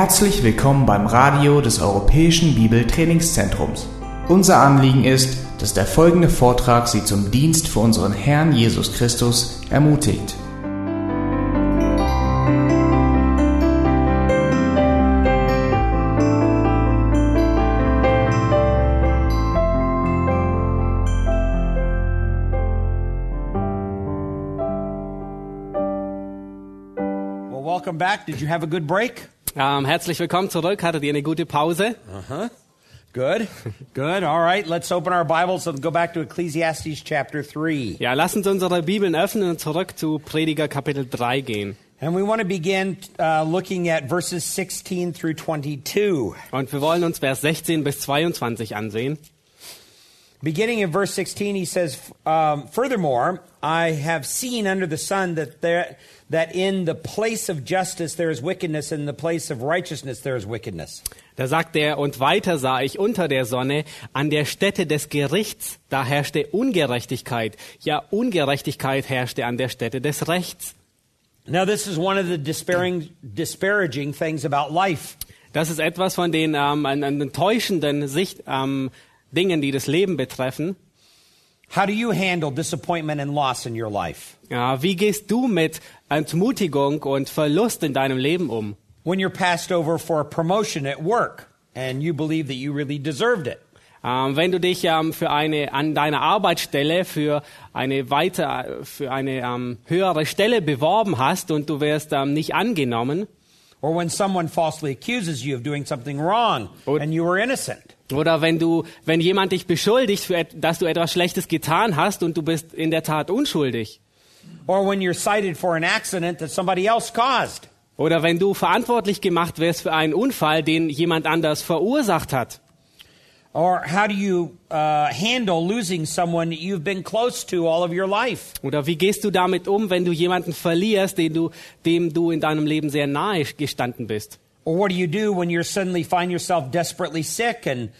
Herzlich willkommen beim Radio des Europäischen Bibeltrainingszentrums. Unser Anliegen ist, dass der folgende Vortrag Sie zum Dienst für unseren Herrn Jesus Christus ermutigt. Well, welcome back. Did you have a good break? Ähm, herzlich willkommen zurück. Hattet ihr eine gute Pause? Good. Good. All right. Let's open our Bibles and go back to Ecclesiastes chapter 3. Ja, lasst uns unsere Bibeln öffnen und zurück zu Prediger Kapitel 3 gehen. And we want to begin uh, looking at verses 16 through 22. Und wir wollen uns Vers 16 bis 22 ansehen. Beginning in verse 16, he says, um, Furthermore, I have seen under the sun that, there, that in the place of justice there is wickedness, and in the place of righteousness there is wickedness. Da sagt er, und weiter sah ich unter der Sonne, an der Stätte des Gerichts, da herrschte Ungerechtigkeit. Ja, Ungerechtigkeit herrschte an der Stätte des Rechts. Now, this is one of the despairing, disparaging things about life. Das ist etwas von den ähm, enttäuschenden Sicht, ähm, Dingen, die das Leben betreffen. How do you handle disappointment and loss in your life? Ja, wie gehst du mit Entmutigung und Verlust in deinem Leben um? When you're passed over for a promotion at work and you believe that you really deserved it. Ähm, wenn du dich ähm, für eine an deiner Arbeitsstelle für eine weiter für eine ähm, höhere Stelle beworben hast und du wirst nicht angenommen Or when someone falsely accuses you of doing something wrong and you were innocent. oder wenn du wenn jemand dich beschuldigt für dass du etwas Schlechtes getan hast und du bist in der Tat unschuldig Or when you're cited for an accident that somebody else caused. oder wenn du verantwortlich gemacht wirst für einen Unfall, den jemand anders verursacht hat. Or how do you uh, handle losing someone that you've been close to all of your life? Oder wie gehst du damit um, wenn du jemanden verlierst, den du, dem du in deinem Leben sehr nahe gestanden bist? Or what do you do when you suddenly find yourself desperately sick and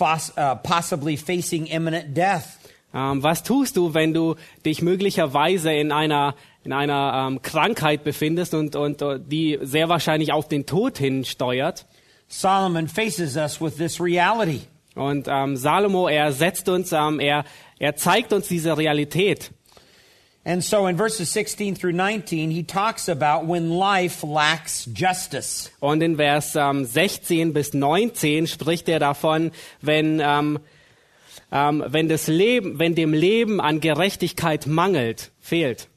uh, possibly facing imminent death? Ähm, was tust du, wenn du dich möglicherweise in einer, in einer ähm, Krankheit befindest und, und äh, die sehr wahrscheinlich auf den Tod hinsteuert? Solomon faces us with this reality. Und ähm, Salomo, er setzt uns, ähm, er, er zeigt uns diese Realität. And so in verses 16 through 19, he talks about when life lacks justice. Und in Vers ähm, 16 bis 19 spricht er davon, wenn, ähm, ähm, wenn, das Leben, wenn dem Leben an Gerechtigkeit mangelt, fehlt.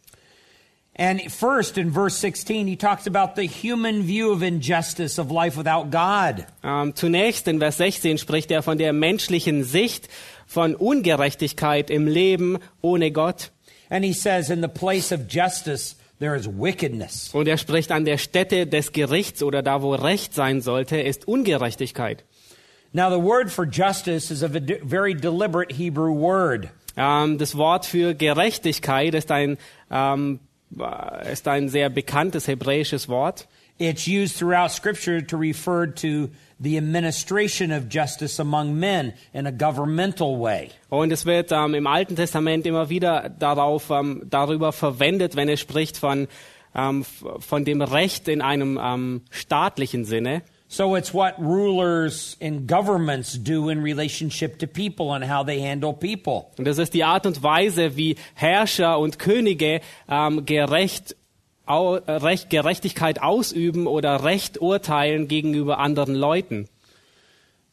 And first, in verse 16, he talks about the human view of injustice of life without God. Ähm, zunächst in Vers 16 spricht er von der menschlichen Sicht von Ungerechtigkeit im Leben ohne Gott. And he says, in the place of justice, there is wickedness. Und er spricht an der Stätte des Gerichts oder da, wo Recht sein sollte, ist Ungerechtigkeit. Now, the word for justice is a very deliberate Hebrew word. Ähm, das Wort für Gerechtigkeit ist ein, ähm, äh, ist ein sehr bekanntes hebräisches Wort. It's used throughout Scripture to refer to the administration of justice among men in a governmental way. Und es wird ähm, im Alten Testament immer wieder darauf, ähm, darüber verwendet, wenn es spricht von, ähm, von dem Recht in einem ähm, staatlichen Sinne. So it's what rulers and governments do in relationship to people and how they handle people. Und das ist die Art und Weise, wie Herrscher und Könige ähm, gerecht, au, äh, Recht, Gerechtigkeit ausüben oder Recht urteilen gegenüber anderen Leuten.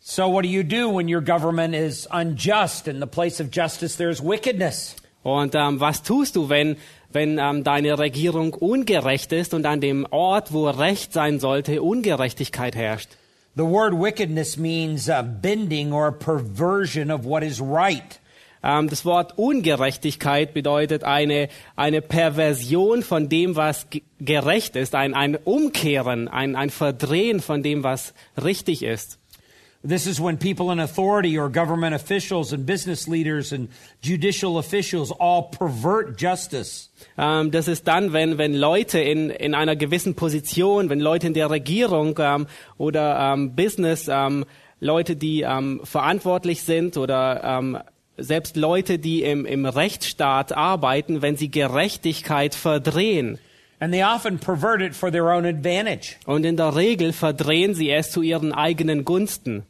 So what do you do when your government is unjust? In the place of justice, there's wickedness. Und ähm, was tust du, wenn, wenn ähm, deine Regierung ungerecht ist und an dem Ort, wo Recht sein sollte, Ungerechtigkeit herrscht? The word wickedness means uh, bending or perversion of what is right. Ähm, das Wort Ungerechtigkeit bedeutet eine, eine Perversion von dem, was ge- gerecht ist, ein, ein Umkehren, ein, ein Verdrehen von dem, was richtig ist. This is when people in authority or government officials and business leaders and judicial officials all pervert justice. Ähm, das ist dann, wenn, wenn Leute in, in einer gewissen Position, wenn Leute in der Regierung ähm, oder ähm, Business, Leute, die verantwortlich sind oder selbst Leute, die im, im Rechtsstaat arbeiten, wenn sie Gerechtigkeit verdrehen. And they often pervert it for their own advantage. Und in der Regel verdrehen sie es zu ihren eigenen Gunsten.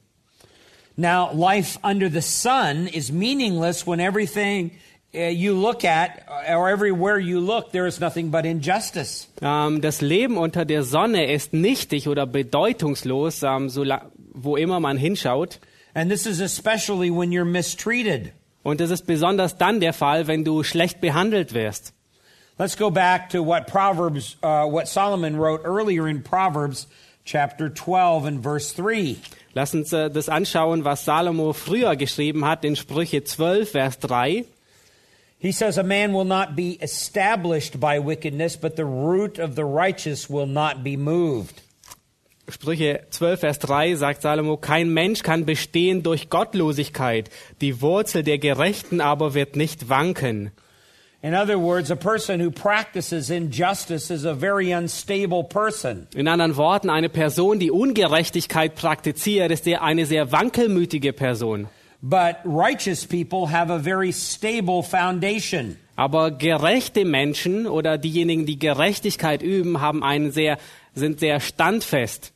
Now, life under the sun is meaningless when everything uh, you look at, or everywhere you look, there is nothing but injustice. Ähm, das Leben unter der Sonne ist nichtig oder bedeutungslos, ähm, so wo immer man hinschaut. And this is especially when you're mistreated. Und das ist besonders dann der Fall, wenn du schlecht behandelt wirst. Let's go back to what Proverbs, uh, what Solomon wrote earlier in Proverbs chapter 12 and verse 3. Lass uns das anschauen, was Salomo früher geschrieben hat in Sprüche 12, Vers 3. He says, A man will not be established by wickedness, but the root of the righteous will not be moved. Sprüche 12, Vers 3 sagt Salomo, kein Mensch kann bestehen durch Gottlosigkeit, die Wurzel der Gerechten aber wird nicht wanken. In other words, a person who practices injustice is a very unstable person. In anderen Worten, eine Person, die Ungerechtigkeit praktiziert, ist eine sehr wankelmütige Person. But righteous people have a very stable foundation. Aber gerechte Menschen oder diejenigen, die Gerechtigkeit üben, haben einen sehr, sind sehr standfest.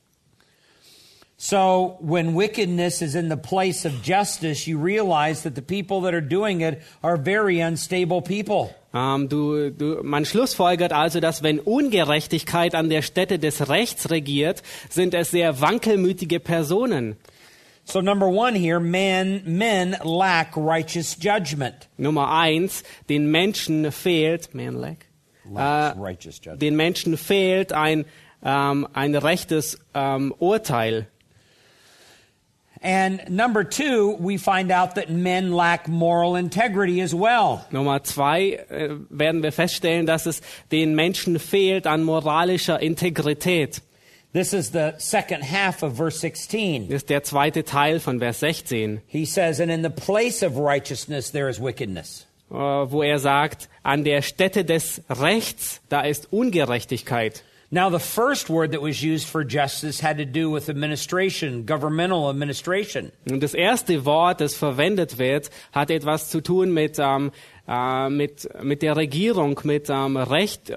So when wickedness is in the place of justice, you realize that the people that are doing it are very unstable people. Ähm, du, du, man schlussfolgert also, dass wenn Ungerechtigkeit an der Stätte des Rechts regiert, sind es sehr wankelmütige Personen. So number one here, men, men lack righteous judgment. Nummer eins, den Menschen fehlt, man lack, righteous judgment. den Menschen fehlt ein, ähm, ein rechtes ähm, Urteil. And number two, we find out that men lack moral integrity as well. Nummer zwei äh, werden wir feststellen, dass es den Menschen fehlt an moralischer Integrität. This is the second half of verse 16. Das ist der zweite Teil von Vers 16, He says, And in the place of righteousness there is wickedness. äh, wo er sagt, an der Stätte des Rechts, da ist Ungerechtigkeit. Now, the first word that was used for justice had to do with administration, governmental administration. Und das erste Wort, das verwendet wird, hat etwas zu tun mit, ähm, äh, mit, mit der Regierung, mit ähm, Recht, äh,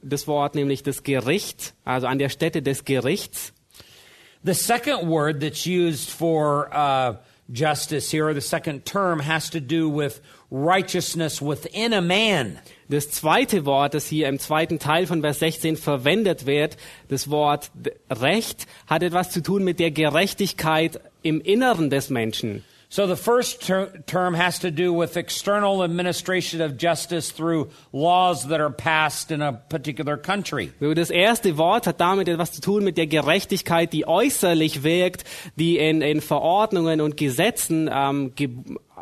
das Wort nämlich das Gericht, also an der Stätte des Gerichts. The second word that's used for uh, justice here, or the second term, has to do with righteousness within a man. Das zweite Wort, das hier im zweiten Teil von Vers 16 verwendet wird, das Wort Recht, hat etwas zu tun mit der Gerechtigkeit im Inneren des Menschen. So the first ter- term has to do with external administration of justice through laws that are passed in a particular country. So, Das erste Wort hat damit etwas zu tun mit der Gerechtigkeit, die äußerlich wirkt, die in, in Verordnungen und Gesetzen ähm, ge,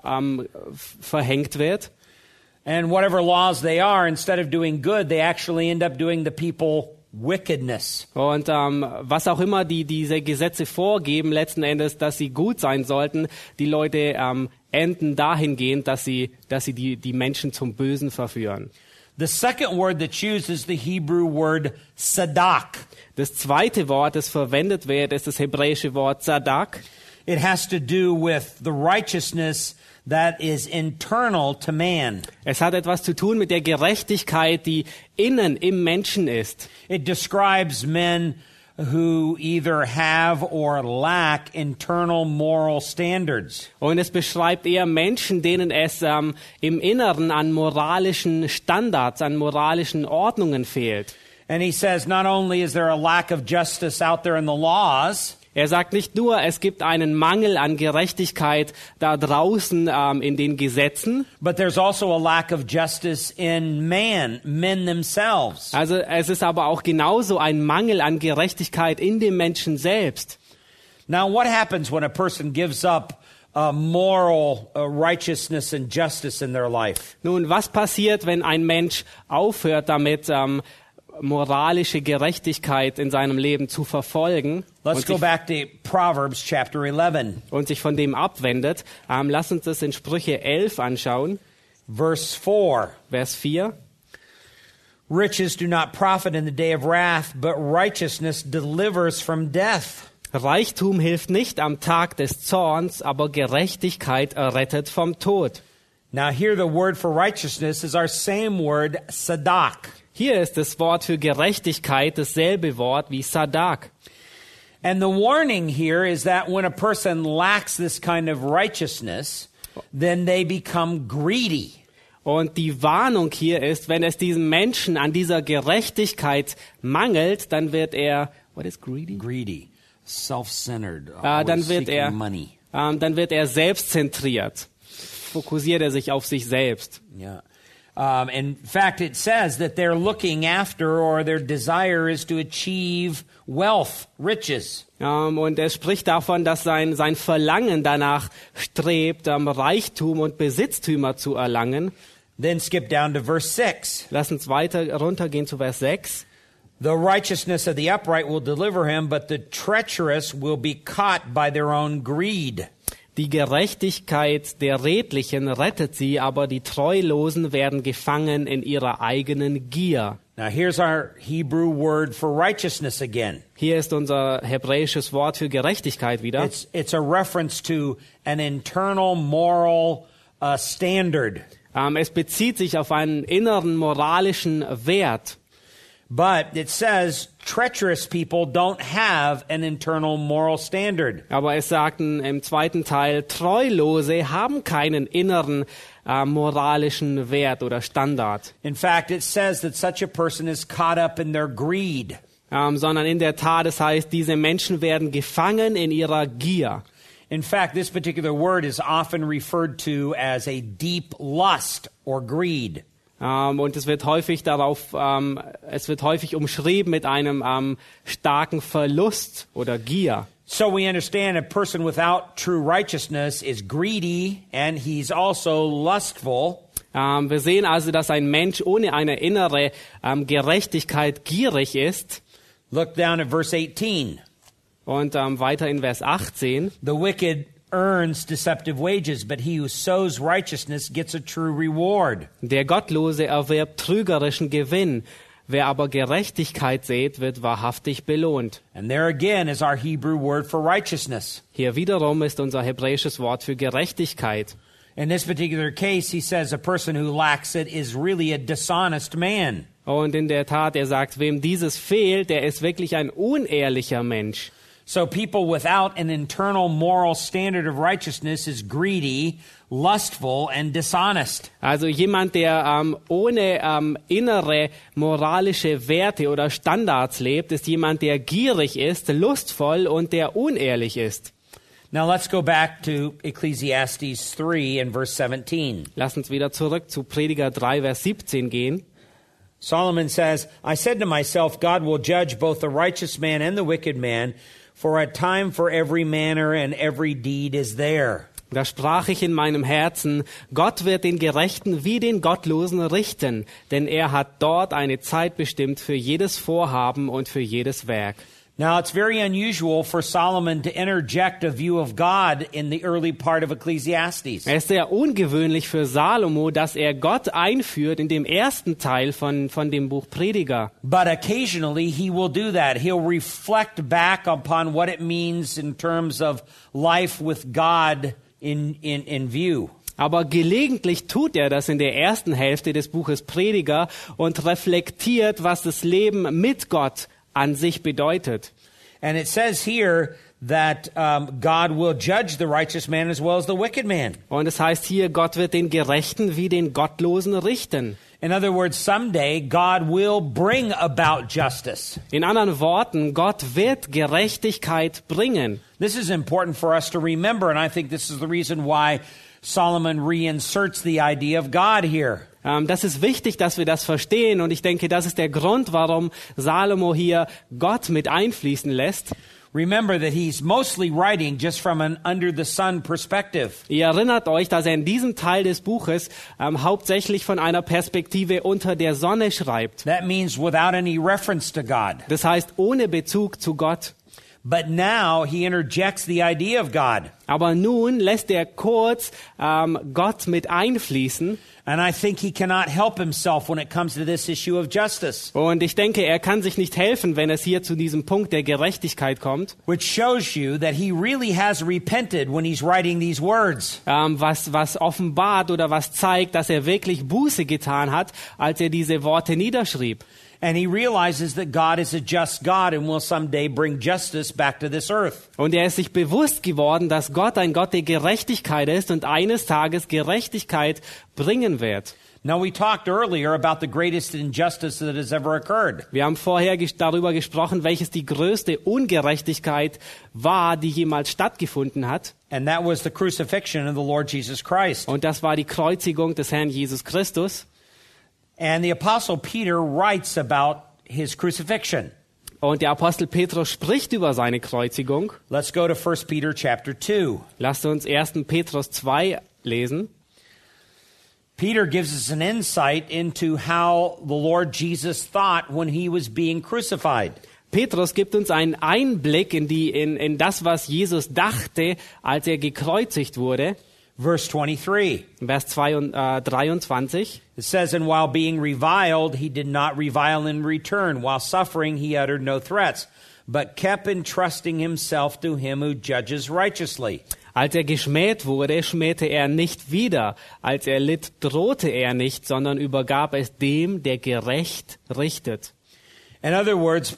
ähm, verhängt wird. And whatever laws they are, instead of doing good, they actually end up doing the people wickedness. Und ähm, was auch immer die diese Gesetze vorgeben, letzten Endes, dass sie gut sein sollten, die Leute ähm, enden dahingehend, dass sie, dass sie die, die Menschen zum Bösen verführen. The second word that's used is the Hebrew word sadak. Das zweite Wort, das verwendet wird, ist das hebräische Wort Sadak. It has to do with the righteousness that is internal to man. Es hat etwas zu tun mit der Gerechtigkeit, die innen im Menschen ist. It describes men who either have or lack internal moral standards. Und es beschreibt eher Menschen, denen es ähm, im Inneren an moralischen Standards, an moralischen Ordnungen fehlt. And he says not only is there a lack of justice out there in the laws, Er sagt nicht nur, es gibt einen Mangel an Gerechtigkeit da draußen ähm, in den Gesetzen. but there's also a lack of justice in man, men themselves. Also es ist aber auch genauso ein Mangel an Gerechtigkeit in dem Menschen selbst. Now, what happens when a person gives up uh, moral uh, righteousness and justice in their life? Nun, was passiert, wenn ein Mensch aufhört damit, ähm, moralische Gerechtigkeit in seinem Leben zu verfolgen Let's und go sich, back to Proverbs chapter 11, und sich von dem abwendet? Ähm, lass uns das in Sprüche 11 anschauen, verse 4. Vers 4. Riches do not profit in the day of wrath, but righteousness delivers from death. Reichtum hilft nicht am Tag des Zorns, aber Gerechtigkeit errettet vom Tod. Now, here the word for righteousness is our same word, sadak. Hier ist das Wort für Gerechtigkeit dasselbe Wort wie Sadak. And the warning here is that when a person lacks this kind of righteousness, then they become greedy. Und die Warnung hier ist, wenn es diesem Menschen an dieser Gerechtigkeit mangelt, dann wird er, what is greedy? Greedy, self-centered, Ah, dann wird er, money. ähm, dann wird er selbstzentriert. Fokussiert er sich auf sich selbst. Yeah. Um, in fact, it says that they're looking after or their desire is to achieve wealth, riches. Ähm, und er spricht davon, dass sein, sein Verlangen danach strebt, ähm, Reichtum und Besitztümer zu erlangen. Then skip down to verse 6. Lass uns weiter runtergehen zu Vers 6. The righteousness of the upright will deliver him, but the treacherous will be caught by their own greed. Die Gerechtigkeit der Redlichen rettet sie, aber die Treulosen werden gefangen in ihrer eigenen Gier. Now, here's our Hebrew word for righteousness again. Hier ist unser hebräisches Wort für Gerechtigkeit wieder. It's, it's a reference to an internal moral uh, standard. Ähm, es bezieht sich auf einen inneren moralischen Wert. But it says treacherous people don't have an internal moral standard. Aber es sagten im zweiten Teil, Treulose haben keinen inneren äh, moralischen Wert oder Standard, In fact, it says that such a person is caught up in their greed. ähm, sondern in der Tat, es heißt, diese Menschen werden gefangen in ihrer Gier. In fact, this particular word is often referred to as a deep lust or greed. Ähm, und es wird häufig darauf, ähm, es wird häufig umschrieben mit einem ähm, starken Verlust oder Gier. So we understand a person without true righteousness is greedy and he's also lustful. Ähm, wir sehen also, dass ein Mensch ohne eine innere ähm, Gerechtigkeit gierig ist. Look down at verse 18. Und ähm, weiter in Vers 18. The wicked earns deceptive wages, but he who sows righteousness gets a true reward. Der Gottlose erwirbt trügerischen Gewinn. Wer aber Gerechtigkeit sät, wird wahrhaftig belohnt. And there again is our Hebrew word for righteousness. Hier wiederum ist unser hebräisches Wort für Gerechtigkeit. In this particular case, he says a person who lacks it is really a dishonest man. Und in der Tat, er sagt, wem dieses fehlt, der ist wirklich ein unehrlicher Mensch. So people without an internal moral standard of righteousness is greedy, lustful, and dishonest. Also jemand, der ähm, ohne ähm, innere moralische Werte oder Standards lebt, ist jemand, der gierig ist, lustvoll und der unehrlich ist. Now let's go back to Ecclesiastes 3 and verse 17. Lass uns wieder zurück zu Prediger 3, Vers 17 gehen. Solomon says, I said to myself, God will judge both the righteous man and the wicked man, for a time for every manner and every deed is there. Da sprach ich in meinem Herzen, Gott wird den Gerechten wie den Gottlosen richten, denn er hat dort eine Zeit bestimmt für jedes Vorhaben und für jedes Werk. Now, it's very unusual for Solomon to interject a view of God in the early part of Ecclesiastes. Es ist sehr ungewöhnlich für Salomo, dass er Gott einführt in dem ersten Teil von, von dem Buch Prediger. But occasionally he will do that. He'll reflect back upon what it means in terms of life with God in, in, in view. Aber gelegentlich tut er das in der ersten Hälfte des Buches Prediger und reflektiert, was das Leben mit Gott an sich bedeutet. And it says here that um, God will judge the righteous man as well as the wicked man. Und es heißt hier, Gott wird den Gerechten wie den Gottlosen richten. In other words, someday God will bring about justice. In anderen Worten, Gott wird Gerechtigkeit bringen. This is important for us to remember, and I think this is the reason why Solomon reinserts the idea of God here. Ähm, das ist wichtig, dass wir das verstehen und ich denke, das ist der Grund, warum Salomo hier Gott mit einfließen lässt. Remember that he's mostly writing just from an under the sun perspective. Ihr erinnert euch, dass er in diesem Teil des Buches ähm, hauptsächlich von einer Perspektive unter der Sonne schreibt. That means without any reference to God. Das heißt ohne Bezug zu Gott. But now he interjects the idea of God. Aber nun lässt er kurz ähm, Gott mit einfließen. And I think he cannot help himself when it comes to this issue of justice, Und ich denke, er kann sich nicht helfen, wenn es hier zu diesem Punkt der Gerechtigkeit kommt. which shows you that he really has repented when he's writing these words. Ähm, was, was offenbart oder was zeigt, dass er wirklich Buße getan hat, als er diese Worte niederschrieb. And he realizes that God is a just God and will someday bring justice back to this earth. Und er ist sich bewusst geworden, dass Gott ein Gott der Gerechtigkeit ist und eines Tages Gerechtigkeit bringen wird. Now, we talked earlier about the greatest injustice that has ever occurred. Wir haben vorher darüber gesprochen, welches die größte Ungerechtigkeit war, die jemals stattgefunden hat. And that was the crucifixion of the Lord Jesus Christ. Und das war die Kreuzigung des Herrn Jesus Christus. And the Apostle Peter writes about his crucifixion. Und der Apostel Petrus spricht über seine Kreuzigung. Let's go to 1 Peter chapter 2. Lasst uns 1. Petrus 2 lesen. Peter gives us an insight into how the Lord Jesus thought when he was being crucified. Petrus gibt uns einen Einblick in, die, in, in das, was Jesus dachte, als er gekreuzigt wurde. Verse 23. Vers 2 und, äh, 23. It says, And while being reviled, he did not revile in return. While suffering, he uttered no threats, but kept entrusting himself to him who judges righteously. Als er geschmäht wurde, schmähte er nicht wieder. Als er litt, drohte er nicht, sondern übergab es dem, der gerecht richtet. In other words,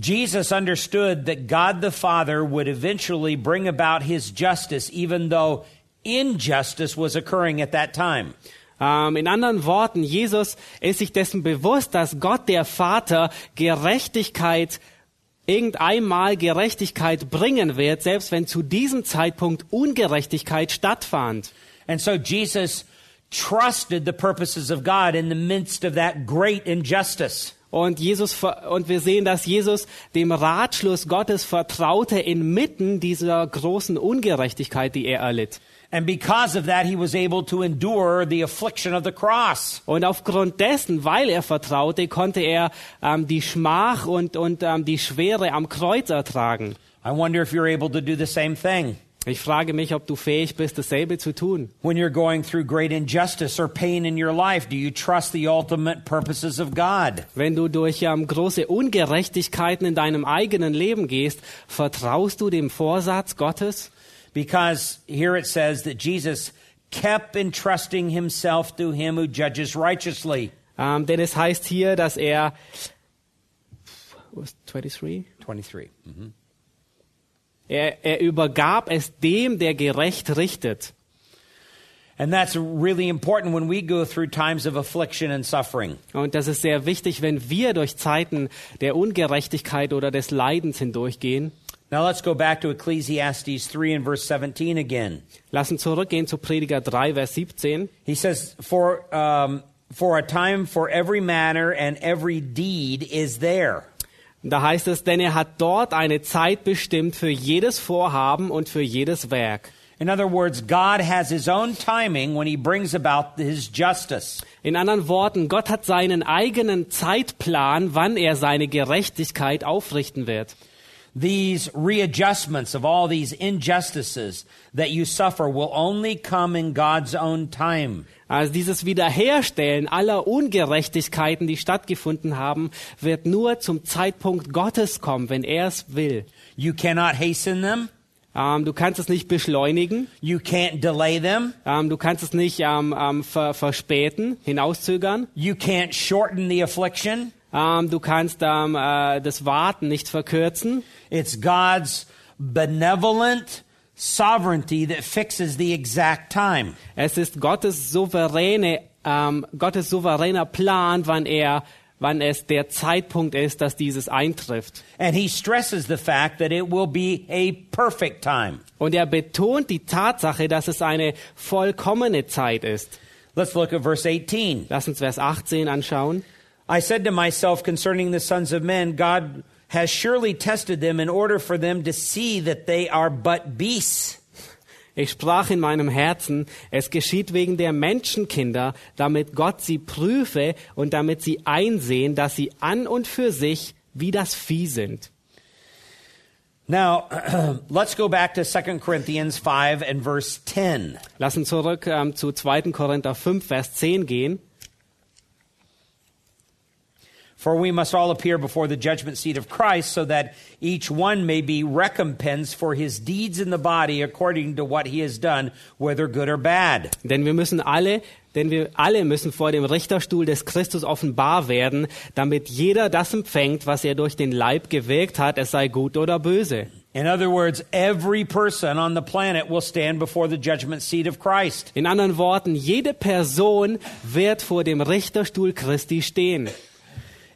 Jesus understood that God the Father would eventually bring about his justice, even though injustice was occurring at that time. Ähm, in anderen Worten, Jesus ist sich dessen bewusst, dass Gott der Vater Gerechtigkeit irgendeinmal Gerechtigkeit bringen wird, selbst wenn zu diesem Zeitpunkt Ungerechtigkeit stattfand. And so Jesus trusted the purposes of God in the midst of that great injustice. Und Jesus und wir sehen, dass Jesus dem Ratschluss Gottes vertraute inmitten dieser großen Ungerechtigkeit, die er erlitt. And because of that, he was able to endure the affliction of the cross. Und aufgrund dessen, weil er vertraute, konnte er ähm, die Schmach und, und ähm, die Schwere am Kreuz ertragen. I wonder if you're able to do the same thing Ich frage mich, ob du fähig bist, dasselbe zu tun. when you're going through great injustice or pain in your life. Do you trust the ultimate purposes of God? Wenn du durch ähm, große Ungerechtigkeiten in deinem eigenen Leben gehst, vertraust du dem Vorsatz Gottes? Because here it says that Jesus kept entrusting himself to him who judges righteously. Ähm, denn es heißt hier, dass er was 23? 23. Er, er übergab es dem, der gerecht richtet. And that's really important when we go through times of affliction and suffering. Und das ist sehr wichtig, wenn wir durch Zeiten der Ungerechtigkeit oder des Leidens hindurchgehen. Now let's go back to Ecclesiastes 3 and verse 17 again. Lassen zurückgehen zu Prediger 3, Vers 17. He says, For, um, for a time for every manner and every deed is there. Da heißt es, denn er hat dort eine Zeit bestimmt für jedes Vorhaben und für jedes Werk. In other words, God has his own timing when he brings about his justice. In anderen Worten, Gott hat seinen eigenen Zeitplan, wann er seine Gerechtigkeit aufrichten wird. These readjustments of all these injustices that you suffer will only come in God's own time. Also dieses Wiederherstellen aller Ungerechtigkeiten, die stattgefunden haben, wird nur zum Zeitpunkt Gottes kommen, wenn er es will. You cannot hasten them. Ähm, du kannst es nicht beschleunigen, You can't delay them. ähm, du kannst es nicht ähm, ähm, ver verspäten, hinauszögern, You can't shorten the affliction. Ähm, du kannst ähm, äh, das Warten nicht verkürzen. It's God's benevolent sovereignty that fixes the exact time. Es ist Gottes souveräne, ähm, Gottes souveräner Plan, wann er, wann es der Zeitpunkt ist, dass dieses eintrifft. And he stresses the fact that it will be a perfect time. Und er betont die Tatsache, dass es eine vollkommene Zeit ist. Let's look at verse 18. Lass uns Vers 18 anschauen. I said to myself concerning the sons of men, God has surely tested them in order for them to see that they are but beasts. Ich sprach in meinem Herzen, es geschieht wegen der Menschenkinder, damit Gott sie prüfe und damit sie einsehen, dass sie an und für sich wie das Vieh sind. Now, let's go back to 2 Corinthians 5 and verse 10. Lass uns zurück ähm, zu 2. Korinther 5, Vers 10 gehen. For we must all appear before the judgment seat of Christ, so that each one may be recompensed for his deeds in the body according to what he has done, whether good or bad. Denn wir müssen alle, denn wir alle müssen vor dem Richterstuhl des Christus offenbar werden, damit jeder das empfängt, was er durch den Leib gewirkt hat, es sei gut oder böse. In other words, every person on the planet will stand before the judgment seat of Christ. In anderen Worten, jede Person wird vor dem Richterstuhl Christi stehen.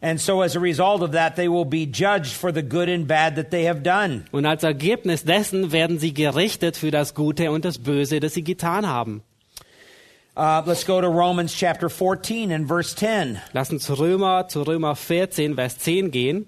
And so, as a result of that, they will be judged for the good and bad that they have done. Und als Ergebnis dessen werden sie gerichtet für das Gute und das Böse, das sie getan haben. Uh, let's go to Romans chapter 14 and verse 10. Lass uns Römer zu Römer 14, Vers 10 gehen.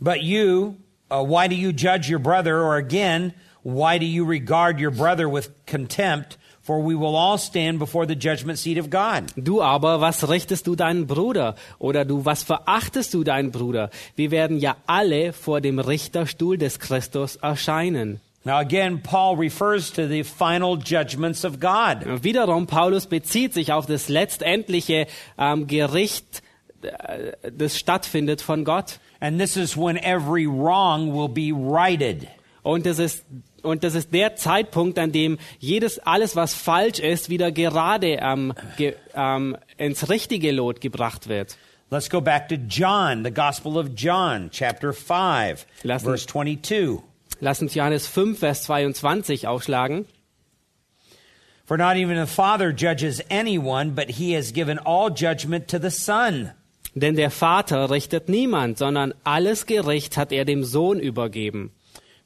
But you, uh, why do you judge your brother? Or again, why do you regard your brother with contempt? For we will all stand before the judgment seat of God. Du aber, was richtest du deinen Bruder? Oder du, was verachtest du deinen Bruder? Wir werden ja alle vor dem Richterstuhl des Christus erscheinen. Now, again, Paul refers to the final judgments of God. Wiederum, Paulus bezieht sich auf das letztendliche ähm, Gericht, äh, das stattfindet von Gott. And this is when every wrong will be righted. Und das ist und das ist der Zeitpunkt, an dem jedes alles, was falsch ist, wieder gerade ähm, ge, ähm, ins richtige Lot gebracht wird. Let's go back to John, the Gospel of John, chapter 5, Lassen- verse 22. Lass uns Johannes 5, Vers 22 aufschlagen. For not even the Father judges anyone, but he has given all judgment to the Son. Denn der Vater richtet niemand, sondern alles Gericht hat er dem Sohn übergeben.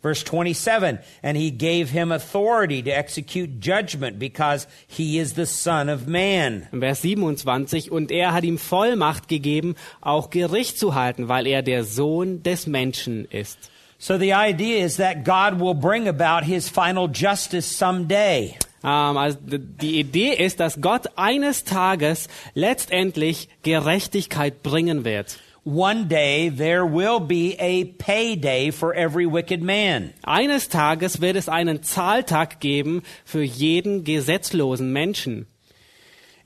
Verse 27, and he gave him authority to execute judgment because he is the Son of Man. Vers 27, und er hat ihm Vollmacht gegeben, auch Gericht zu halten, weil er der Sohn des Menschen ist. So the idea is that God will bring about his final justice someday. Ähm, also die Idee ist, dass Gott eines Tages letztendlich Gerechtigkeit bringen wird. One day there will be a payday for every wicked man. Eines Tages wird es einen Zahltag geben für jeden gesetzlosen Menschen.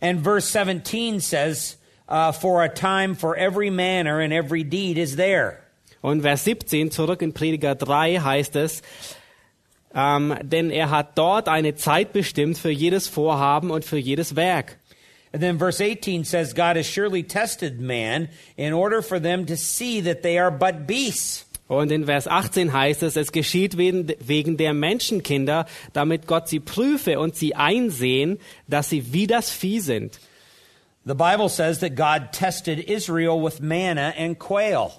And verse 17 says, uh, For a time for every manner and every deed is there. Und Vers 17 zurück in Prediger 3 heißt es, ähm, denn er hat dort eine Zeit bestimmt für jedes Vorhaben und für jedes Werk. And then verse 18 says, God has surely tested man in order for them to see that they are but beasts. Und in Vers 18 heißt es, es geschieht wegen, der Menschenkinder, damit Gott sie prüfe und sie einsehen, dass sie wie das Vieh sind. The Bible says that God tested Israel with manna and quail.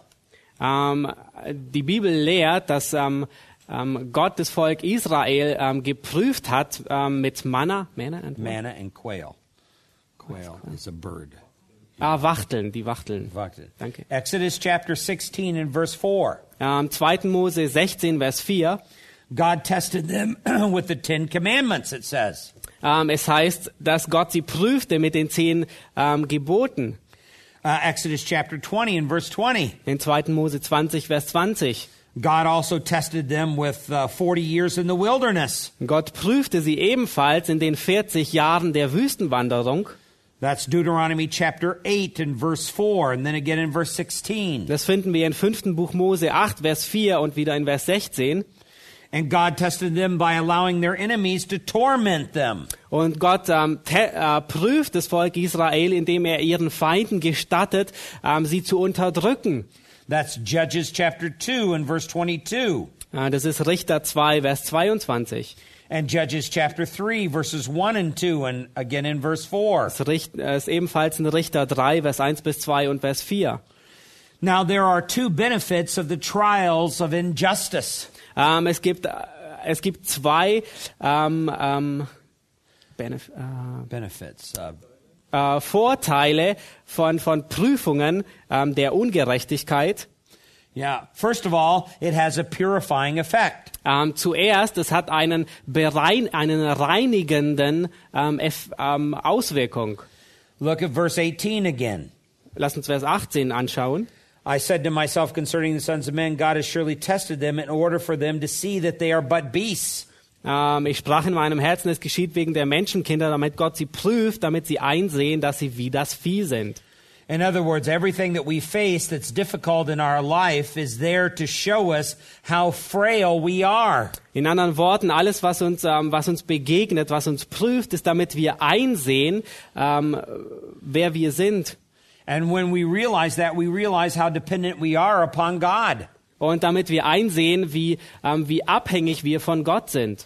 Ähm, die Bibel lehrt, dass ähm, ähm, Gott das Volk Israel geprüft hat mit Manna. Manna and Manna and quail. Quail is a bird. ah, Wachteln, die Wachteln. Danke. Exodus chapter 16 and verse 4. Ähm, 2. Mose 16, Vers 4. God tested them with the Ten Commandments, it says. Ähm, es heißt, dass Gott sie prüfte mit den zehn ähm, Geboten. Uh, Exodus chapter 20 and verse 20. In 2. Mose 20, Vers 20. God also tested them with uh, 40 years in the wilderness. Gott prüfte sie ebenfalls in den 40 Jahren der Wüstenwanderung. That's Deuteronomy chapter 8 and verse 4, and then again in verse 16. Das finden wir im 5. Buch Mose 8, Vers 4 und wieder in Vers 16. And God tested them by allowing their enemies to torment them. Und Gott ähm, äh, prüft das Volk Israel, indem er ihren Feinden gestattet, ähm, sie zu unterdrücken. That's Judges chapter 2 and verse 22. Äh, das ist Richter 2, Vers 22. And Judges chapter 3 verses 1 and 2 and again in verse 4. Das Richt- äh, ist ebenfalls in Richter 3, Vers 1 bis 2 und Vers 4. Now there are two benefits of the trials of injustice. Ähm, es, gibt, äh, es gibt zwei ähm, ähm, Benef äh, Benefits. Uh, äh, Vorteile von, von Prüfungen der Ungerechtigkeit. yeah. First of all, it has a purifying effect. Ähm, zuerst, es hat einen, berein, einen reinigenden ähm, Eff, ähm, Auswirkung. Look at verse 18 again. Lass uns Vers 18 anschauen. I said to myself concerning the sons of men, God has surely tested them in order for them to see that they are but beasts. Ähm, ich sprach in meinem Herzen, es geschieht wegen der Menschenkinder, damit Gott sie prüft, damit sie einsehen, dass sie wie das Vieh sind. In other words, everything that we face that's difficult in our life is there to show us how frail we are. In anderen Worten, alles, was uns, ähm, was uns begegnet, was uns prüft, ist, damit wir einsehen, ähm, wer wir sind. And when we realize that, we realize how dependent we are upon God. Und damit wir einsehen, wie, ähm, wie abhängig wir von Gott sind.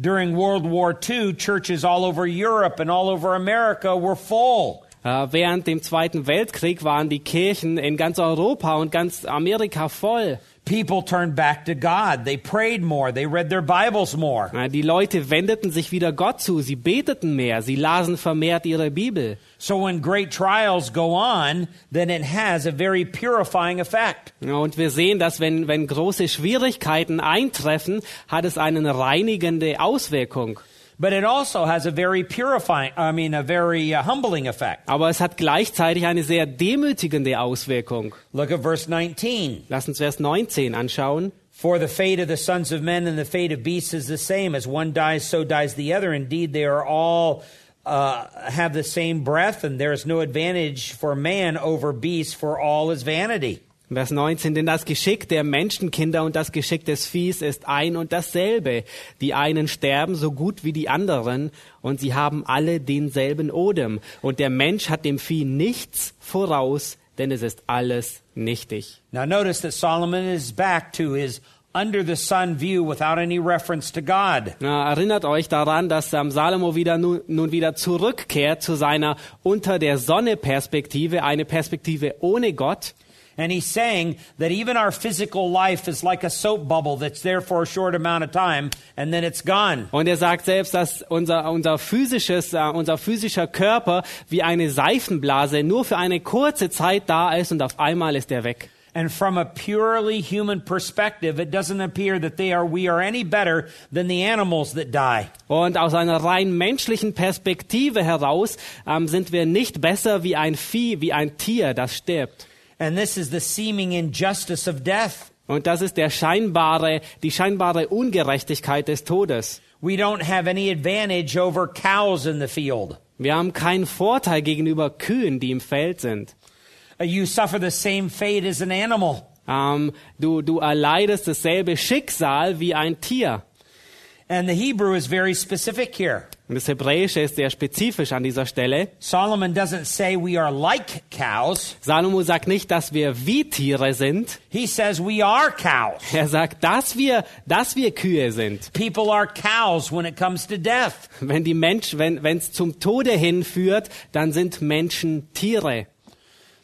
During World War II, churches all over Europe and all over America were full. Äh, während dem Zweiten Weltkrieg waren die Kirchen in ganz Europa und ganz Amerika voll. People turned back to God. They prayed more. They read their Bibles more. Äh, Die Leute wendeten sich wieder Gott zu, sie beteten mehr, sie lasen vermehrt ihre Bibel. So when great trials go on, then it has a very purifying effect. Und wir sehen, dass wenn, wenn große Schwierigkeiten eintreffen, hat es eine reinigende Auswirkung. But it also has a very purifying, I mean, a very uh, humbling effect. Aber es hat gleichzeitig eine sehr demütigende Auswirkung. Look at verse 19. Lass uns Vers 19 anschauen. For the fate of the sons of men and the fate of beasts is the same. As one dies, so dies the other. Indeed, they are all uh, have the same breath, and there is no advantage for man over beasts, for all is vanity. Vers 19, denn das Geschick der Menschenkinder und das Geschick des Viehs ist ein und dasselbe. Die einen sterben so gut wie die anderen und sie haben alle denselben Odem. Und der Mensch hat dem Vieh nichts voraus, denn es ist alles nichtig. Now, notice that Solomon is back to his under the sun view without any reference to God. Na, erinnert euch daran, dass ähm, Salomo wieder nun, nun wieder zurückkehrt zu seiner unter der Sonne Perspektive, eine Perspektive ohne Gott. And he's saying that even our physical life is like a soap bubble that's there for a short amount of time and then it's gone. Und er sagt selbst, dass unser, unser physisches, äh, unser physischer Körper wie eine Seifenblase nur für eine kurze Zeit da ist und auf einmal ist er weg. And from a purely human perspective, it doesn't appear that they are, we are any better than the animals that die. Und aus einer rein menschlichen Perspektive heraus ähm, sind wir nicht besser wie ein Vieh, wie ein Tier, das stirbt. And this is the seeming injustice of death. Und das ist der scheinbare, die scheinbare Ungerechtigkeit des Todes. We don't have any advantage over cows in the field. Wir haben keinen Vorteil gegenüber Kühen, die im Feld sind. Uh, You suffer the same fate as an animal. Ähm, du, du erleidest dasselbe Schicksal wie ein Tier. And the Hebrew is very specific here. Und das Hebräische ist sehr spezifisch an dieser Stelle. Solomon doesn't say we are like cows. Salomo sagt nicht, dass wir wie Tiere sind. He says we are cows. Er sagt, dass wir, dass wir Kühe sind. People are cows when it comes to death. Wenn die Mensch, wenn es zum Tode hinführt, dann sind Menschen Tiere.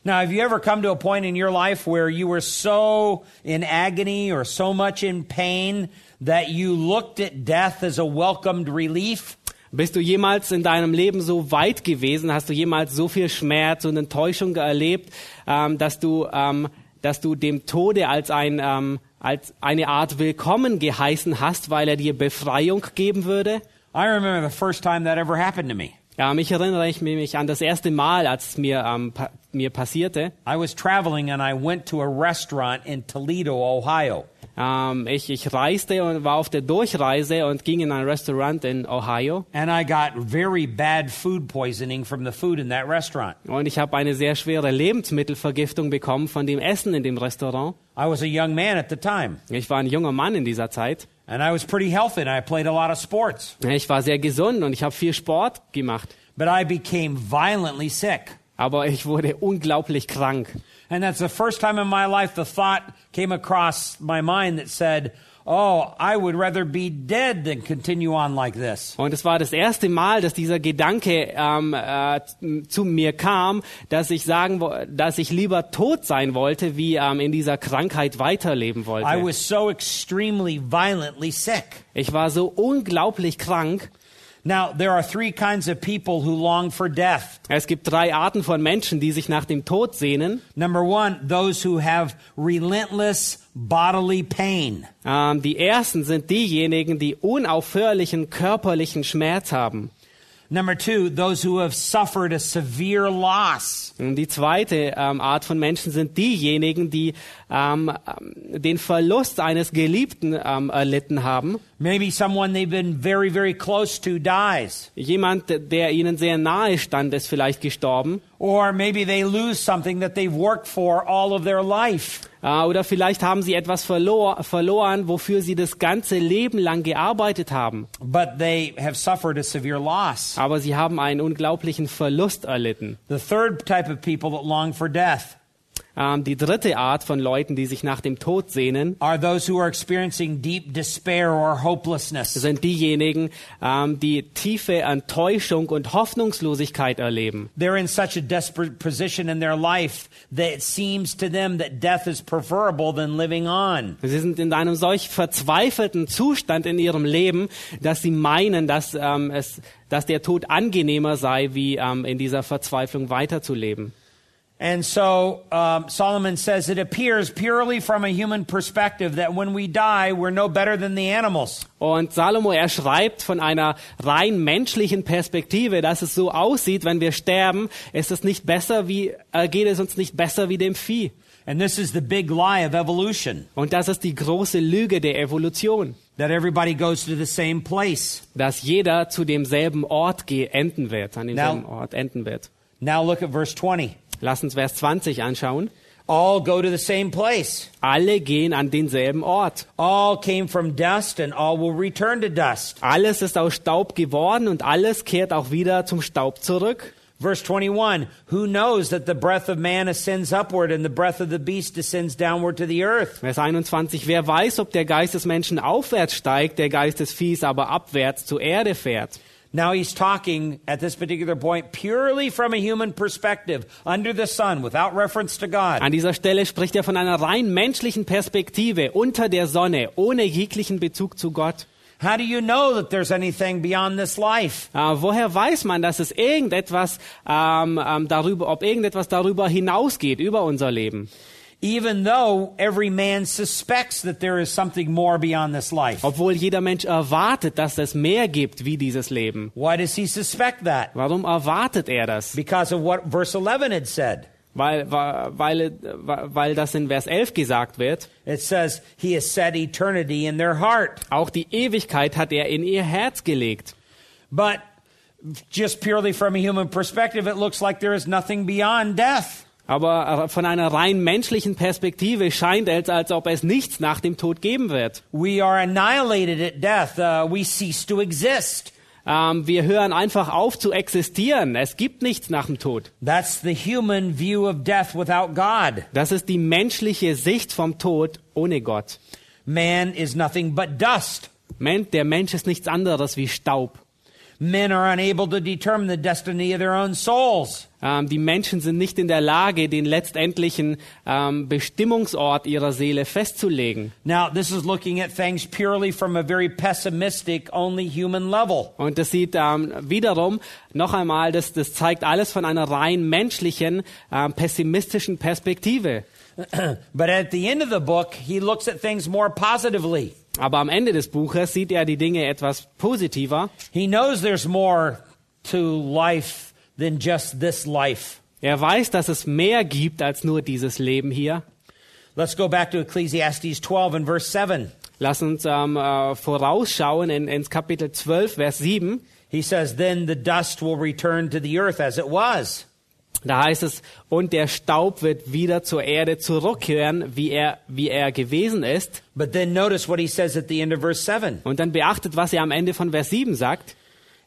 Now, have you ever come to a point in your life where you were so in agony or so much in pain that you looked at death as a welcomed relief? Bist du jemals in deinem Leben so weit gewesen? Hast du jemals so viel Schmerz und Enttäuschung erlebt, ähm, dass du, ähm, dass du dem Tode als ein ähm, als eine Art Willkommen geheißen hast, weil er dir Befreiung geben würde? I remember the first time that ever happened to me. Ja, mich erinnere ich mich an das erste Mal, als es mir, ähm, pa mir passierte. I was traveling and I went to a restaurant in Toledo, Ohio. Ähm, ich, ich reiste und war auf der Durchreise und ging in ein Restaurant in Ohio. And I got very bad food poisoning from the food in that restaurant. Und ich habe eine sehr schwere Lebensmittelvergiftung bekommen von dem Essen in dem Restaurant. I was a young man at the time, Ich war ein junger Mann in dieser Zeit. And I was pretty healthy, and I played a lot of sports. Ich war sehr gesund und ich habe viel Sport gemacht. But I became violently sick. Aber ich wurde unglaublich krank. And that's the first time in my life the thought came across my mind that said, Oh, I would rather be dead than continue on like this. Und es war das erste Mal, dass dieser Gedanke ähm, äh, zu mir kam, dass ich sagen, dass ich lieber tot sein wollte, wie ähm, in dieser Krankheit weiterleben I wollte. was so extremely violently sick. Ich war so unglaublich krank. Now, there are three kinds of people who long for death. Es gibt drei Arten von Menschen, die sich nach dem Tod sehnen. Number one, those who have relentless bodily pain. Ähm, die ersten sind diejenigen, die unaufhörlichen körperlichen Schmerz haben. Number two, those who have suffered a severe loss. Und die zweite ähm, Art von Menschen sind diejenigen, die ähm, ähm, den Verlust eines Geliebten ähm, erlitten haben. Maybe someone they've been very, very close to dies. Jemand, der ihnen sehr nahe stand, ist vielleicht gestorben. Or maybe they lose something that they've worked for all of their life. Äh, Oder vielleicht haben sie etwas verlor verloren, wofür sie das ganze Leben lang gearbeitet haben. But they have suffered a severe loss. Aber sie haben einen unglaublichen Verlust erlitten. The third type of people that long for death Ähm, Die dritte Art von Leuten, die sich nach dem Tod sehnen, are those who are experiencing deep despair or hopelessness. sind diejenigen, ähm, die tiefe Enttäuschung und Hoffnungslosigkeit erleben. They're in such a desperate position in their life that it seems to them that death is preferable than living on. Sie sind in einem solch verzweifelten Zustand in ihrem Leben, dass sie meinen, dass, ähm, es, dass der Tod angenehmer sei, wie in dieser Verzweiflung weiterzuleben. And so um, Solomon says it appears purely from a human perspective that when we die, we're no better than the animals. Und Salomo, er schreibt von einer rein menschlichen Perspektive, dass es so aussieht, wenn wir sterben, ist es nicht besser wie, äh, geht es uns nicht besser wie dem Vieh. And this is the big lie of evolution Und das ist die große Lüge der Evolution, that everybody goes to the same place. dass jeder zu demselben Ort enden wird, an demselben Now- Ort enden wird. Now look at verse 20. Lass uns Vers 20 anschauen. All go to the same place. Alle gehen an denselben Ort. All came from dust and all will return to dust. Alles ist aus Staub geworden und alles kehrt auch wieder zum Staub zurück. Verse 21 Who knows that the breath of man ascends upward and the breath of the beast descends downward to the earth? Vers 21. Wer weiß, ob der Geist des Menschen aufwärts steigt, der Geist des Viehs aber abwärts zur Erde fährt. Now he's talking at this particular point purely from a human perspective, under the sun, without reference to God. An dieser Stelle spricht er von einer rein menschlichen Perspektive unter der Sonne, ohne jeglichen Bezug zu Gott. How do you know that there's anything beyond this life? Äh, woher weiß man, dass es irgendetwas ähm, ähm, darüber, ob irgendetwas darüber hinausgeht über unser Leben? Even though every man suspects that there is something more beyond this life. Obwohl jeder Mensch erwartet, dass es mehr gibt wie dieses Leben. Why does he suspect that? Warum erwartet er das? Because of what verse 11 had said. Weil, weil, weil das in Vers 11 gesagt wird. It says, He has set eternity in their heart. Auch die Ewigkeit hat er in ihr Herz gelegt. But just purely from a human perspective, it looks like there is nothing beyond death. Aber äh, von einer rein menschlichen Perspektive scheint es, als ob es nichts nach dem Tod geben wird. We are annihilated at death. Uh, we cease to exist. Ähm, wir hören einfach auf zu existieren. Es gibt nichts nach dem Tod. That's the human view of death without God. Das ist die menschliche Sicht vom Tod ohne Gott. Man is nothing but dust. Men- Der Mensch ist nichts anderes wie Staub. Men are unable to determine the destiny of their own souls. Ähm, die Menschen sind nicht in der Lage, den letztendlichen ähm, Bestimmungsort ihrer Seele festzulegen. Now, this is looking at things purely from a very pessimistic, only human level. Und das sieht ähm, wiederum noch einmal, das, das zeigt alles von einer rein menschlichen, pessimistischen Perspektive. But at the end of the book, he looks at things more positively. Aber am Ende des Buches sieht er die Dinge etwas positiver. He knows there's more to life than just this life. Er weiß, dass es mehr gibt als nur dieses Leben hier. Let's go back to Ecclesiastes 12 and verse 7. Lass uns ähm, äh, vorausschauen in, ins Kapitel 12, Vers 7. He says, Then the dust will return to the earth as it was. Da heißt es, und der Staub wird wieder zur Erde zurückkehren, wie er, wie er gewesen ist. But then notice what he says at the end of verse 7. Und dann beachtet, was er am Ende von Vers 7 sagt.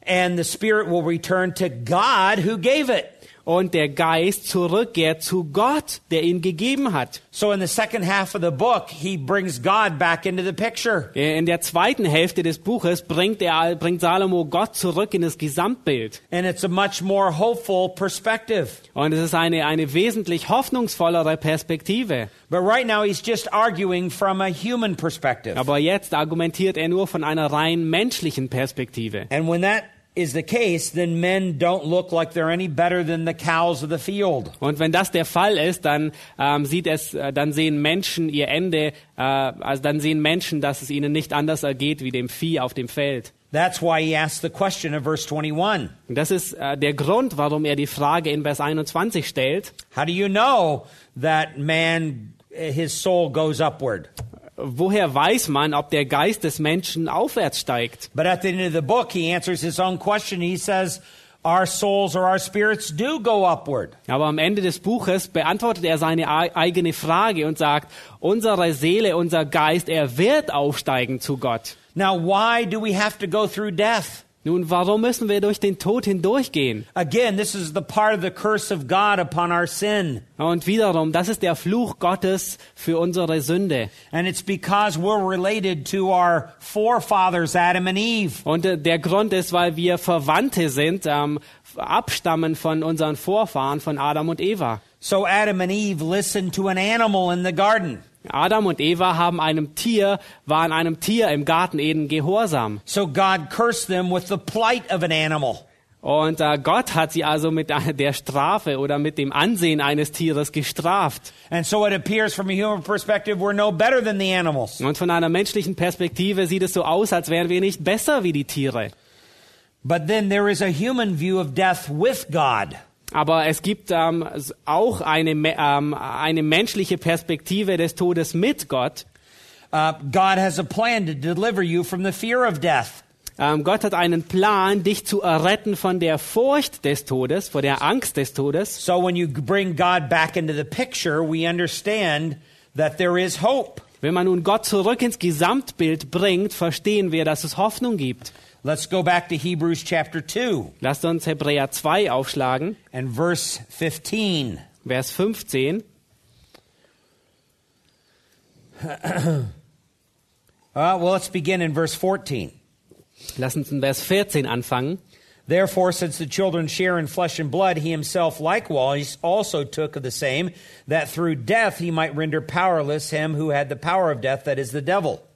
And the spirit will return to God who gave it. Und der Geist zurückkehrt zu Gott, der ihn gegeben hat. So in the second half of the book, he brings God back into the picture. In der zweiten Hälfte des Buches bringt, er, bringt Salomo Gott zurück in das Gesamtbild. And it's a much more hopeful perspective. Und es ist eine, eine wesentlich hoffnungsvollere Perspektive. But right now, he's just arguing from a human perspective. Aber jetzt argumentiert er nur von einer rein menschlichen Perspektive. And when that is the case, then men don't look like they're any better than the cows of the field. Und wenn das der Fall ist, dann ähm, sieht es, äh, dann sehen Menschen ihr Ende, äh, also dann sehen Menschen, dass es ihnen nicht anders ergeht wie dem Vieh auf dem Feld. That's why he asked the question of verse 21. Und das ist äh, der Grund, warum er die Frage in Vers 21 stellt. How do you know that man, his soul goes upward? Woher weiß man, ob der Geist des Menschen aufwärts steigt? But at the end of the book, he answers his own question. He says, Our souls or our spirits do go upward. Aber am Ende des Buches beantwortet er seine ei- eigene Frage und sagt, unsere Seele, unser Geist, er wird aufsteigen zu Gott. Now, why do we have to go through death? Nun, warum müssen wir durch den Tod hindurchgehen? Again, this is the part of the curse of God upon our sin. Und wiederum, das ist der Fluch Gottes für unsere Sünde. And it's because we're related to our forefathers, Adam and Eve. Und äh, der Grund ist, weil wir Verwandte sind, ähm, abstammen von unseren Vorfahren, von Adam und Eva. So Adam and Eve listened to an animal in the garden. Adam und Eva haben einem Tier, waren einem Tier im Garten Eden gehorsam. So God cursed them with the plight of an animal. Und äh, Gott hat sie also mit der Strafe oder mit dem Ansehen eines Tieres gestraft. And so it appears from a human perspective we're no better than the animals. Und von einer menschlichen Perspektive sieht es so aus, als wären wir nicht besser wie die Tiere. But then there is a human view of death with God. Aber es gibt ähm, auch eine, ähm, eine menschliche Perspektive des Todes mit Gott. Uh, God has a plan to deliver you from the fear of death. Ähm, Gott hat einen Plan, dich zu erretten von der Furcht des Todes, vor der Angst des Todes. So when you bring God back into the picture, we understand that there is hope. Wenn man nun Gott zurück ins Gesamtbild bringt, verstehen wir, dass es Hoffnung gibt. Let's go back to Hebrews chapter 2 Lasst uns Hebräer 2 aufschlagen, and verse 15. Vers 15. Uh, well, let's begin in verse 14. Lass uns in Vers 14 anfangen. Therefore, since the children share in flesh and blood, he himself likewise also took of the same, that through death he might render powerless him who had the power of death, that is the devil.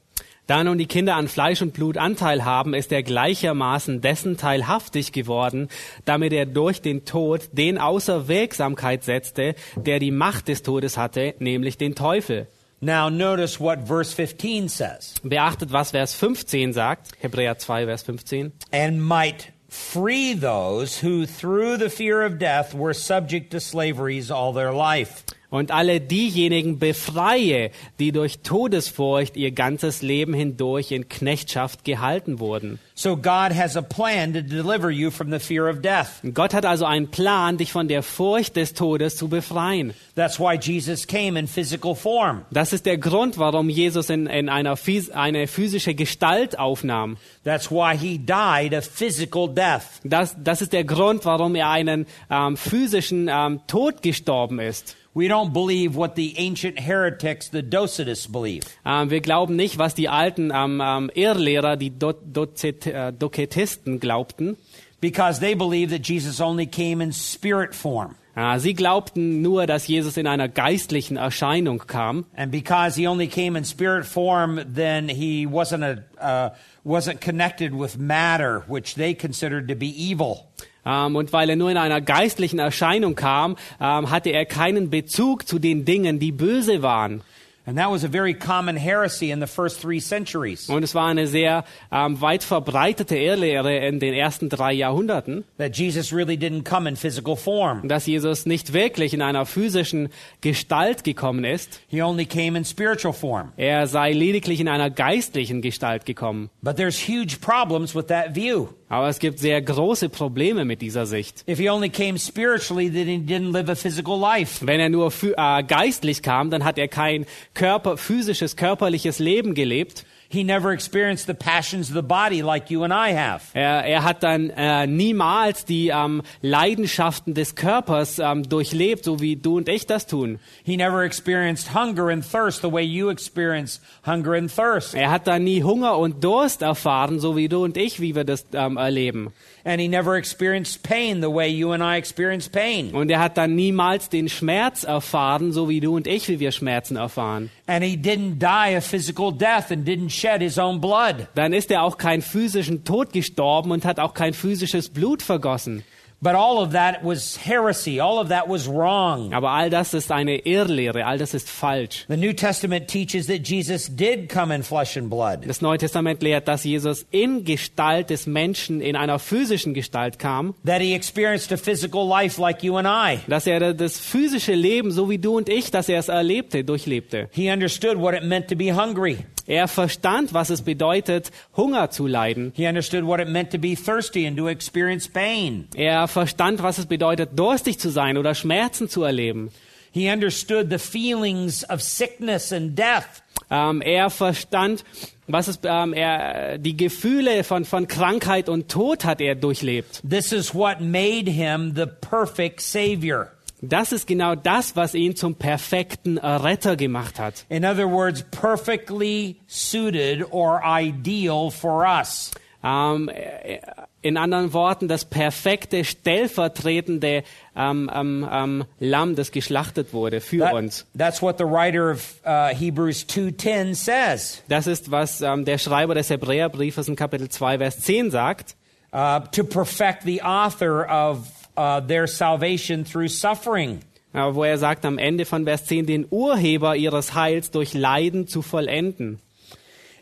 Da nun die Kinder an Fleisch und Blut Anteil haben, ist er gleichermaßen dessen teilhaftig geworden, damit er durch den Tod den außer Wirksamkeit setzte, der die Macht des Todes hatte, nämlich den Teufel. Now, notice what verse 15 says. Beachtet, was Vers 15 sagt, Hebräer 2, Vers 15. And might free those who through the fear of death were subject to slaveries all their life. Und alle diejenigen befreie, die durch Todesfurcht ihr ganzes Leben hindurch in Knechtschaft gehalten wurden. So God has a plan to deliver you from the fear of death. Gott hat also einen Plan, dich von der Furcht des Todes zu befreien. That's why Jesus came in physical form. Das ist der Grund, warum Jesus in, in einer phys eine physische Gestalt aufnahm. That's why he died a physical death. Das, das ist der Grund, warum er einen ähm, physischen ähm, Tod gestorben ist. We don't believe what the ancient heretics, the Docetists, believe. Ähm, wir glauben nicht, was die alten ähm, ähm, Irrlehrer, die Do Dozet äh, Doketisten glaubten. because they believe that Jesus only came in spirit form. Äh, sie glaubten nur, dass Jesus in einer geistlichen Erscheinung kam. And because he only came in spirit form, then he wasn't a, uh, wasn't connected with matter, which they considered to be evil. Ähm, und weil er nur in einer geistlichen Erscheinung kam, ähm, hatte er keinen Bezug zu den Dingen, die böse waren. And that was a very common heresy in the first three centuries. Und es war eine sehr ähm, weit verbreitete Irrlehre in den ersten drei Jahrhunderten, That Jesus really didn't come in physical form. dass Jesus nicht wirklich in einer physischen Gestalt gekommen ist. He only came in spiritual form. Er sei lediglich in einer geistlichen Gestalt gekommen. But there's huge problems with that view. Aber es gibt sehr große Probleme mit dieser Sicht. If he only came spiritually, then he didn't live a physical life. Wenn er nur äh, geistlich kam, dann hat er kein Körper, physisches, körperliches Leben gelebt. He never experienced the passions of the body like you and I have. Er, er hat dann äh, niemals die ähm, Leidenschaften des Körpers ähm, durchlebt, so wie du und ich das tun. He never experienced hunger and thirst the way you experience hunger and thirst. Er hat dann nie Hunger und Durst erfahren, so wie du und ich, wie wir das ähm, erleben. And he never experienced pain the way you and I experience pain. Und er hat dann niemals den Schmerz erfahren, so wie du und ich, wie wir Schmerzen erfahren. And he didn't die a physical death and didn't shed his own blood. Dann ist er auch keinen physischen Tod gestorben und hat auch kein physisches Blut vergossen. But all of that was heresy. All of that was wrong. Aber all das ist eine Irrlehre, all das ist falsch. The New Testament teaches that Jesus did come in flesh and blood. Das Neue Testament lehrt, dass Jesus in Gestalt des Menschen in einer physischen Gestalt kam, That he experienced a physical life like you and I. dass er das physische Leben, so wie du und ich, dass er es erlebte, durchlebte. He understood what it meant to be hungry. Er verstand, was es bedeutet, Hunger zu leiden. He understood what it meant to be thirsty and to experience pain. Er verstand, was es bedeutet, durstig zu sein oder Schmerzen zu erleben. He understood the feelings of sickness and death. Ähm, er verstand, was es, ähm, er, die Gefühle von, von Krankheit und Tod hat er durchlebt. This is what made him the perfect Savior. Das ist genau das, was ihn zum perfekten Retter gemacht hat. In other words, perfectly suited or ideal for us. Ähm, äh, in anderen Worten, das perfekte, stellvertretende ähm, ähm, ähm, Lamm, das geschlachtet wurde für That- uns. that's what the writer of uh, Hebrews 2:10 says. Das ist, was der Schreiber des Hebräerbriefes in Kapitel 2, Vers 10 sagt. Uh, to perfect the author of uh, their salvation through suffering. äh, wo er sagt am Ende von Vers 10, den Urheber ihres Heils durch Leiden zu vollenden.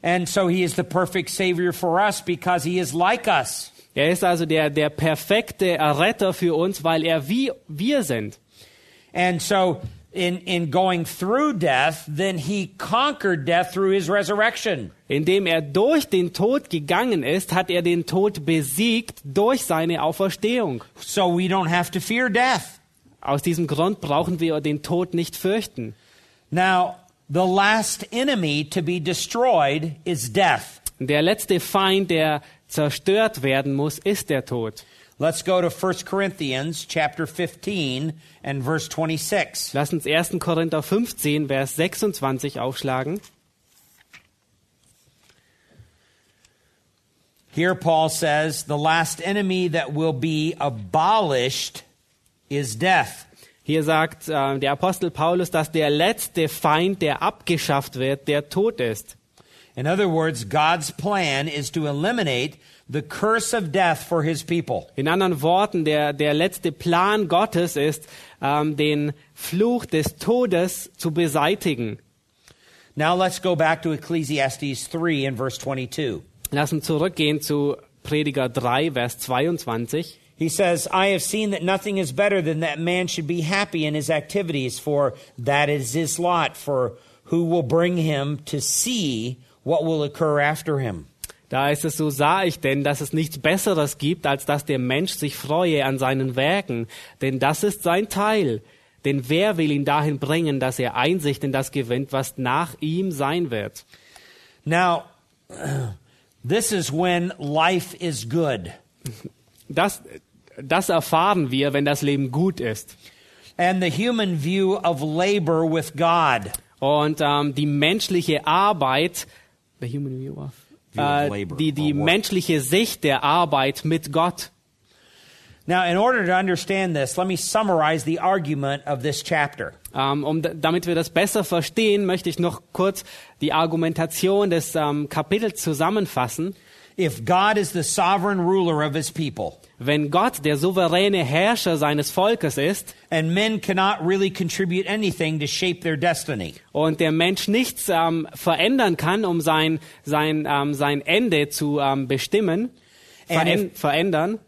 And so he is the perfect Savior for us because he is like us. Er ist also der, der perfekte Retter für uns, weil er wie wir sind. And so in, in going through death, then he conquered death through his resurrection. Indem er durch den Tod gegangen ist, hat er den Tod besiegt durch seine Auferstehung. So we don't have to fear death. Aus diesem Grund brauchen wir den Tod nicht fürchten. Now, the last enemy to be destroyed is death. Der letzte Feind, der zerstört werden muss, ist der Tod. Let's go to 1 Corinthians chapter 15 and verse 26. Lass uns 1. Korinther 15, Vers 26 aufschlagen. Here Paul says, the last enemy that will be abolished is death. Hier sagt äh, der Apostel Paulus, dass der letzte Feind, der abgeschafft wird, der Tod ist. In other words, God's plan is to eliminate the curse of death for his people. In anderen Worten, der, der letzte Plan Gottes ist, ähm, den Fluch des Todes zu beseitigen. Now let's go back to Ecclesiastes 3 and verse 22. Lass uns zurückgehen zu Prediger 3, Vers 22. He says, I have seen that nothing is better than that man should be happy in his activities, for that is his lot, for who will bring him to see what will occur after him? Da ist es so, sah ich denn, dass es nichts Besseres gibt, als dass der Mensch sich freue an seinen Werken, denn das ist sein Teil. Denn wer will ihn dahin bringen, dass er Einsicht in das gewinnt, was nach ihm sein wird? Now, this is when life is good. Das, das erfahren wir, wenn das Leben gut ist. And the human view of labor with God. Und ähm, die menschliche Arbeit, the human view of, View of äh, die, die menschliche Sicht der Arbeit mit Gott. Now, in order to understand this, let me summarize the argument of this chapter. Ähm, um, d- damit wir das besser verstehen, möchte ich noch kurz die Argumentation des ähm, Kapitels zusammenfassen. If God is the sovereign ruler of his people, Wenn Gott der souveräne Herrscher seines Volkes ist and men cannot really contribute anything to shape their destiny, und der Mensch nichts ähm, verändern kann, um sein, sein, ähm, sein Ende zu ähm, bestimmen, And veränd verändern,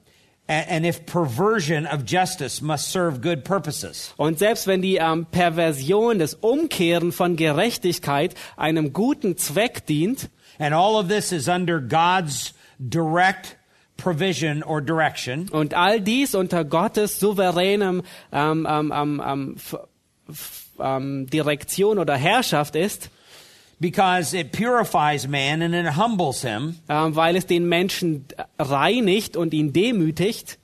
and if perversion of justice must serve good purposes, Und selbst wenn die ähm, Perversion, das Umkehren von Gerechtigkeit einem guten Zweck dient, and all of this is under God's direct provision or direction, und all dies unter Gottes souveränem ähm, ähm, ähm, ähm, ähm, Direktion oder Herrschaft ist, because it purifies man and it humbles him, ähm, weil es den Menschen reinigt und ihn demütigt,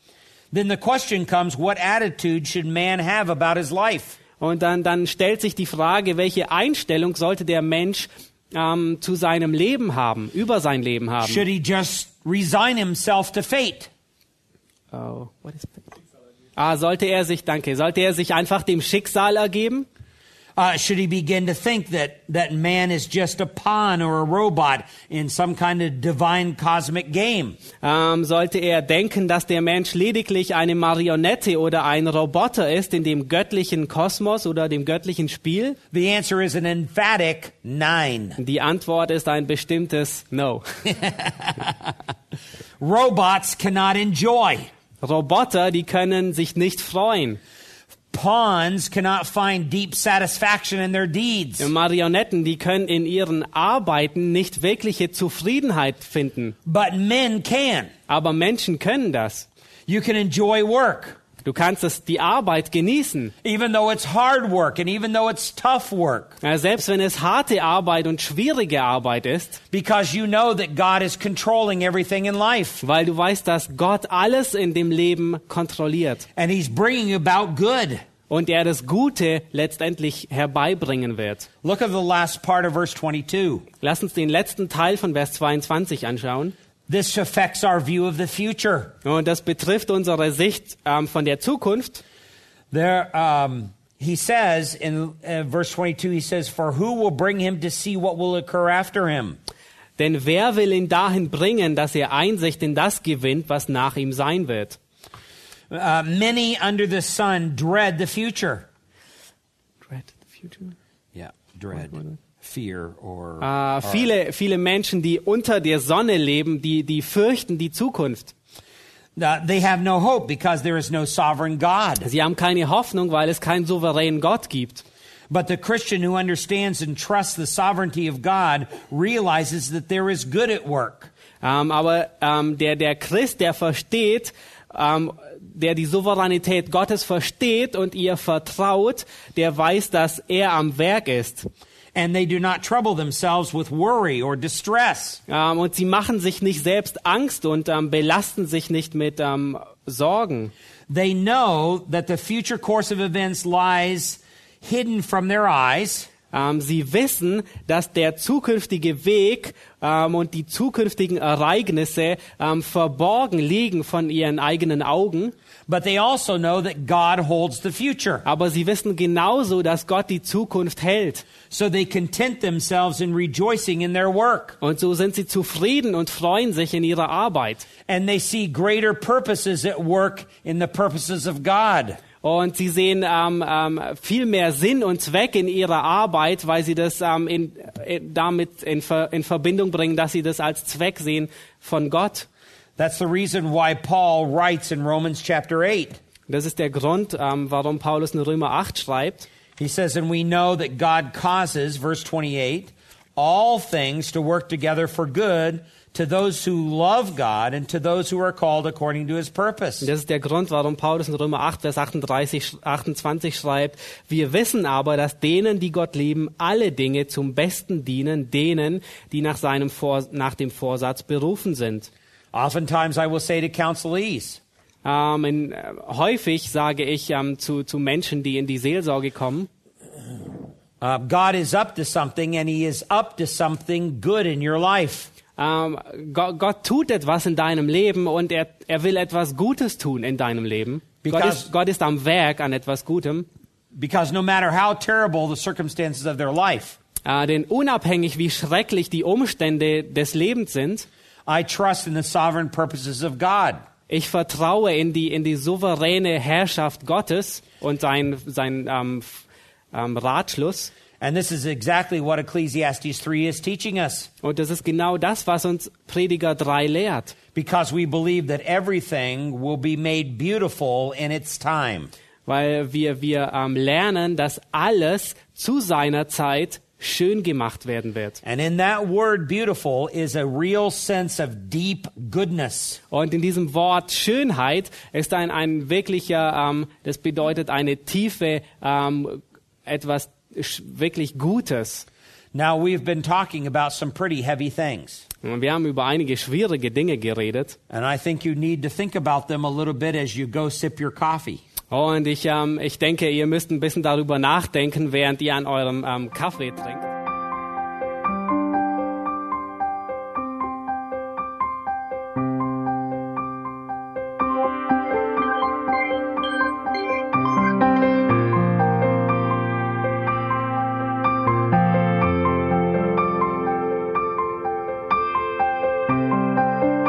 then the question comes what attitude should man have about his life? und dann, dann stellt sich die Frage, welche Einstellung sollte der Mensch ähm, zu seinem Leben haben, über sein Leben haben. Should he just resign himself to fate? Oh, what is Ah, sollte er sich, danke, sollte er sich einfach dem Schicksal ergeben? Uh, should he begin to think that, that man is just a pawn or a robot in some kind of divine cosmic game? Ähm, sollte er denken, dass der Mensch lediglich eine Marionette oder ein Roboter ist in dem göttlichen Kosmos oder dem göttlichen Spiel? The answer is an emphatic nine. Die Antwort ist ein bestimmtes No. Robots cannot enjoy. Roboter, die können sich nicht freuen. Pawns cannot find deep satisfaction in their deeds. Marionetten, die können in ihren Arbeiten nicht wirkliche Zufriedenheit finden. But men can. Aber Menschen können das. You can enjoy work, Du kannst es, die Arbeit genießen. even though it's hard work and even though it's tough work, Ja, Selbst wenn es harte Arbeit und schwierige Arbeit ist, because you know that God is controlling everything in life weil du weißt, dass Gott alles in dem Leben kontrolliert and He's bringing about good. Und er das Gute letztendlich herbeibringen wird. Look at the last part of verse 22. Lass uns den letzten Teil von Vers 22 anschauen. This affects our view of the future. Und das betrifft unsere Sicht ähm, von der Zukunft. There, um, he says in uh, verse 22, he says, For who will bring him to see what will occur after him? Denn wer will ihn dahin bringen, dass er Einsicht in das gewinnt, was nach ihm sein wird? Uh, many under the sun dread the future. Yeah, dread, fear, or. Äh, viele, viele Menschen, die unter der Sonne leben, die, die fürchten die Zukunft. Uh, they have no hope because there is no sovereign God. Sie haben keine Hoffnung, weil es keinen souveränen Gott gibt. But the Christian who understands and trusts the sovereignty of God realizes that there is good at work. Ähm, aber ähm, der, der Christ, der versteht, ähm, der die Souveränität Gottes versteht und ihr vertraut, der weiß, dass er am Werk ist. And they do not trouble themselves with worry or distress. Ähm, und sie machen sich nicht selbst Angst und ähm, belasten sich nicht mit ähm, Sorgen. They know that the future course of events lies hidden from their eyes. Ähm, sie wissen, dass der zukünftige Weg ähm, und die zukünftigen Ereignisse ähm, verborgen liegen von ihren eigenen Augen. But they also know that God holds the future. Aber sie wissen genauso, dass Gott die Zukunft hält. So they content themselves in rejoicing in their work. Und so sind sie zufrieden und freuen sich in ihrer Arbeit. And they see greater purposes at work in the purposes of God. Und sie sehen ähm, ähm, viel mehr Sinn und Zweck in ihrer Arbeit, weil sie das ähm, in, in, damit in, Ver, in Verbindung bringen, dass sie das als Zweck sehen von Gott. That's the reason why Paul writes in Romans chapter 8. Das ist der Grund, ähm, warum Paulus in Römer 8 schreibt. He says, And we know that God causes, verse 28, all things to work together for good to those who love God and to those who are called according to his purpose. Das ist der Grund, warum Paulus in Römer 8, Vers 38, 28 schreibt, wir wissen aber, dass denen, die Gott lieben, alle Dinge zum Besten dienen, denen, die nach, seinem Vor nach dem Vorsatz berufen sind. Oftentimes I will say to counselees, Ähm, in, äh, häufig sage ich ähm, zu, zu Menschen, die in die Seelsorge kommen, uh, God is up to something and he is up to something good in your life. Ähm, Gott, Gott tut etwas in deinem Leben und er, er will etwas Gutes tun in deinem Leben. Gott ist, Gott ist am Werk an etwas Gutem. Because no matter how terrible the circumstances of their life, Äh, denn unabhängig wie schrecklich die Umstände des Lebens sind, I trust in the sovereign purposes of God. Ich vertraue in die, in die souveräne Herrschaft Gottes und sein, sein ähm, ähm, Ratschluss. And this is exactly what Ecclesiastes 3 is teaching us. Und das ist genau das, was uns Prediger 3 lehrt. Because we believe that everything will be made beautiful in its time. Weil wir, wir ähm, lernen, dass alles zu seiner Zeit schön gemacht werden wird. And in that word beautiful is a real sense of deep goodness. Und in diesem Wort Schönheit ist ein, ein wirklicher, ähm, das bedeutet eine tiefe, ähm, etwas wirklich Gutes. Now, we've been talking about some pretty heavy things. Und wir haben über einige schwierige Dinge geredet. And I think you need to think about them a little bit as you go sip your coffee. Und ich, ähm, ich denke, ihr müsst ein bisschen darüber nachdenken, während ihr an eurem ähm, Kaffee trinkt.